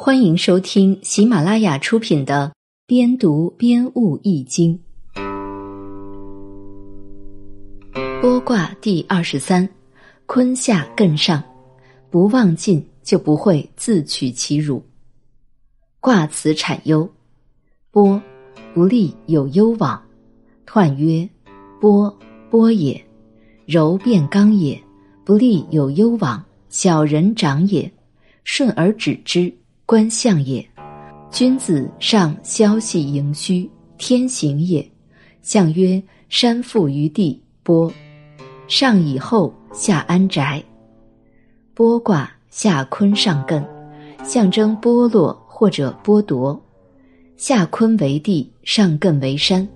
欢迎收听喜马拉雅出品的《边读边悟易经》播卦第二十三：坤下艮上，不忘进就不会自取其辱。卦辞产忧：波，不利有攸往。彖曰：波，波也。柔变刚也，不利有攸往。小人长也，顺而止之。观象也，君子上消息盈虚，天行也。象曰：山覆于地，波。上以后，下安宅。波卦下坤上艮，象征剥落或者剥夺。下坤为地，上艮为山。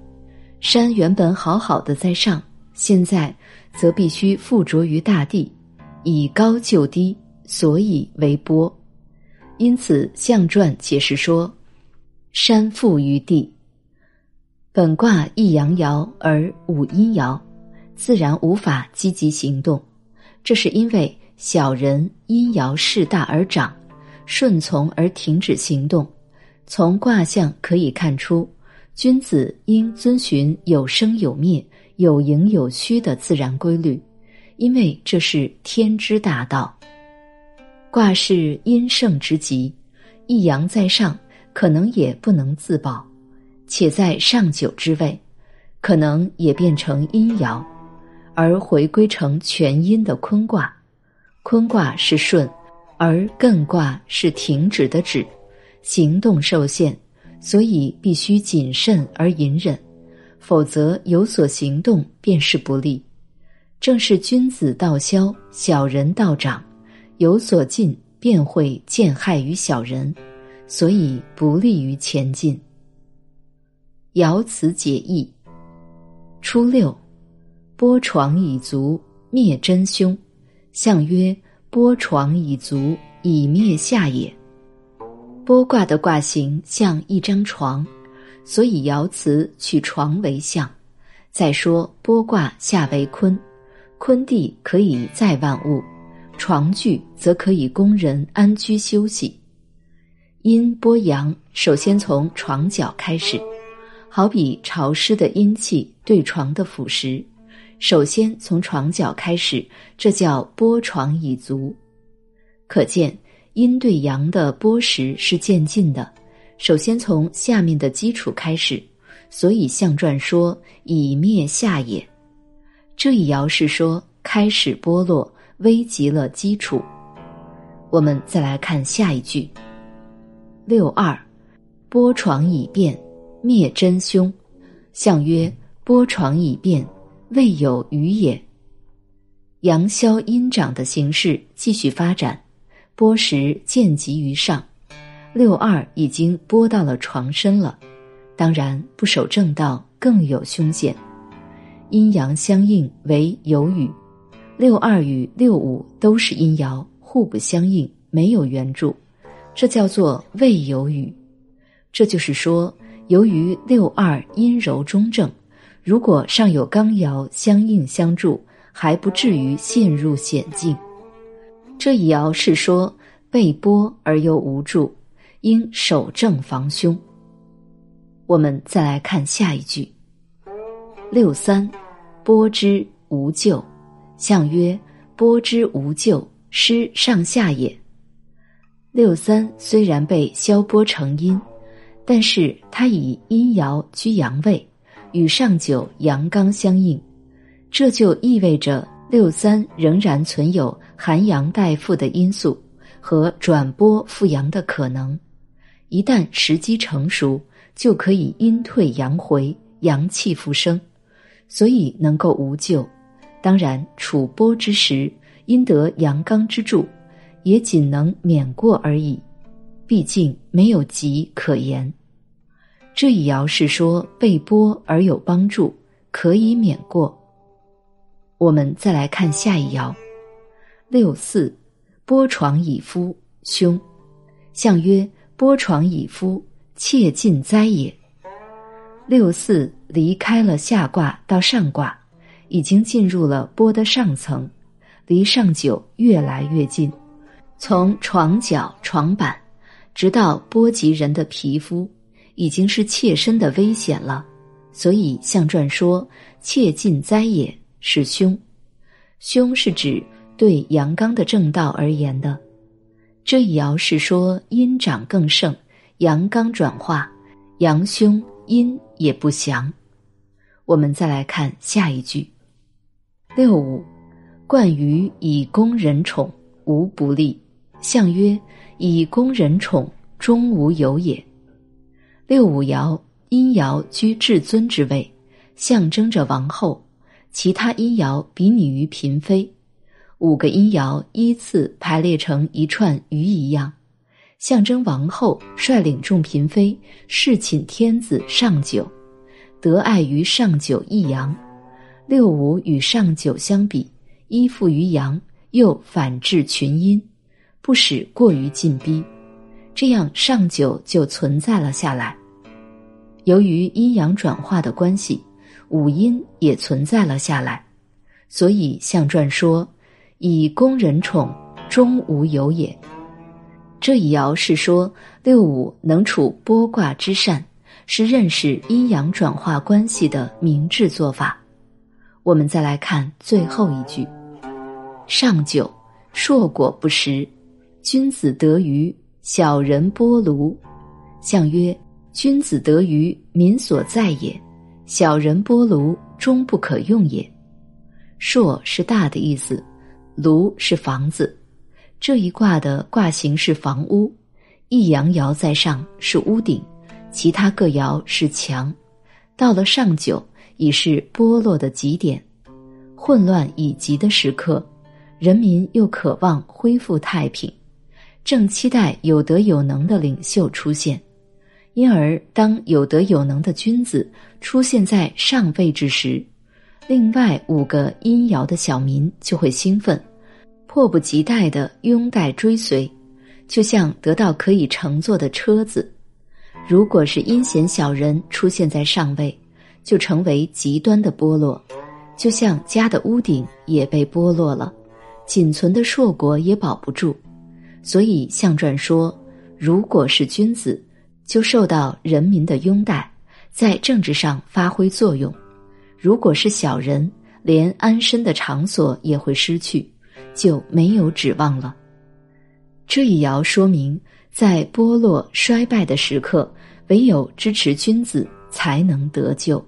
山原本好好的在上，现在则必须附着于大地，以高就低，所以为波。因此，象传解释说：“山覆于地。”本卦一阳爻而五阴爻，自然无法积极行动。这是因为小人阴爻势大而长，顺从而停止行动。从卦象可以看出，君子应遵循有生有灭、有盈有虚的自然规律，因为这是天之大道。卦是阴盛之极，一阳在上，可能也不能自保，且在上九之位，可能也变成阴爻，而回归成全阴的坤卦。坤卦是顺，而艮卦是停止的止，行动受限，所以必须谨慎而隐忍，否则有所行动便是不利。正是君子道消，小人道长。有所进，便会见害于小人，所以不利于前进。爻辞解义：初六，波床以足，灭真凶。象曰：波床以足，以灭下也。剥卦的卦形像一张床，所以爻辞取床为象。再说波卦下为坤，坤地可以载万物。床具则可以供人安居休息。阴波阳，首先从床脚开始，好比潮湿的阴气对床的腐蚀，首先从床脚开始，这叫剥床以足。可见阴对阳的剥蚀是渐进的，首先从下面的基础开始，所以象传说以灭下也。这一爻是说开始剥落。危及了基础。我们再来看下一句：六二，剥床以变，灭真凶。象曰：剥床以变，未有余也。阳消阴长的形式继续发展，剥蚀渐及于上。六二已经剥到了床身了，当然不守正道更有凶险。阴阳相应为有余。六二与六五都是阴爻，互不相应，没有援助，这叫做未有雨。这就是说，由于六二阴柔中正，如果上有刚爻相应相助，还不至于陷入险境。这一爻是说被剥而又无助，应守正防凶。我们再来看下一句：六三，剥之无咎。象曰：波之无咎，失上下也。六三虽然被消波成阴，但是它以阴爻居阳位，与上九阳刚相应，这就意味着六三仍然存有寒阳带负的因素和转波复阳的可能。一旦时机成熟，就可以阴退阳回，阳气复生，所以能够无咎。当然，处波之时，因得阳刚之助，也仅能免过而已。毕竟没有吉可言。这一爻是说被波而有帮助，可以免过。我们再来看下一爻：六四，剥床以夫，凶。象曰：剥床以夫，切近灾也。六四离开了下卦到上卦。已经进入了波的上层，离上九越来越近。从床脚、床板，直到波及人的皮肤，已经是切身的危险了。所以象传说切近灾也是凶，凶是指对阳刚的正道而言的。这一爻是说阴长更盛，阳刚转化，阳凶阴也不祥。我们再来看下一句：六五，冠于以攻人宠，无不利。象曰：以攻人宠，终无有也。六五爻。阴爻居至尊之位，象征着王后；其他阴爻比拟于嫔妃。五个阴爻依次排列成一串鱼一样，象征王后率领众嫔妃侍寝天子上九，得爱于上九一阳。六五与上九相比，依附于阳，又反制群阴，不使过于进逼，这样上九就存在了下来。由于阴阳转化的关系，五阴也存在了下来，所以象传说以宫人宠，终无有也。这一爻是说六五能处剥卦之善，是认识阴阳转化关系的明智做法。我们再来看最后一句：上九，硕果不食，君子得鱼，小人剥庐。象曰。君子得鱼，民所在也；小人剥庐，终不可用也。硕是大的意思，庐是房子。这一卦的卦形是房屋，一阳爻在上是屋顶，其他各爻是墙。到了上九，已是剥落的极点，混乱已极的时刻，人民又渴望恢复太平，正期待有德有能的领袖出现。因而，当有德有能的君子出现在上位之时，另外五个阴爻的小民就会兴奋，迫不及待的拥戴追随，就像得到可以乘坐的车子。如果是阴险小人出现在上位，就成为极端的剥落，就像家的屋顶也被剥落了，仅存的硕果也保不住。所以象传说，如果是君子。就受到人民的拥戴，在政治上发挥作用。如果是小人，连安身的场所也会失去，就没有指望了。这一爻说明，在剥落衰败的时刻，唯有支持君子，才能得救。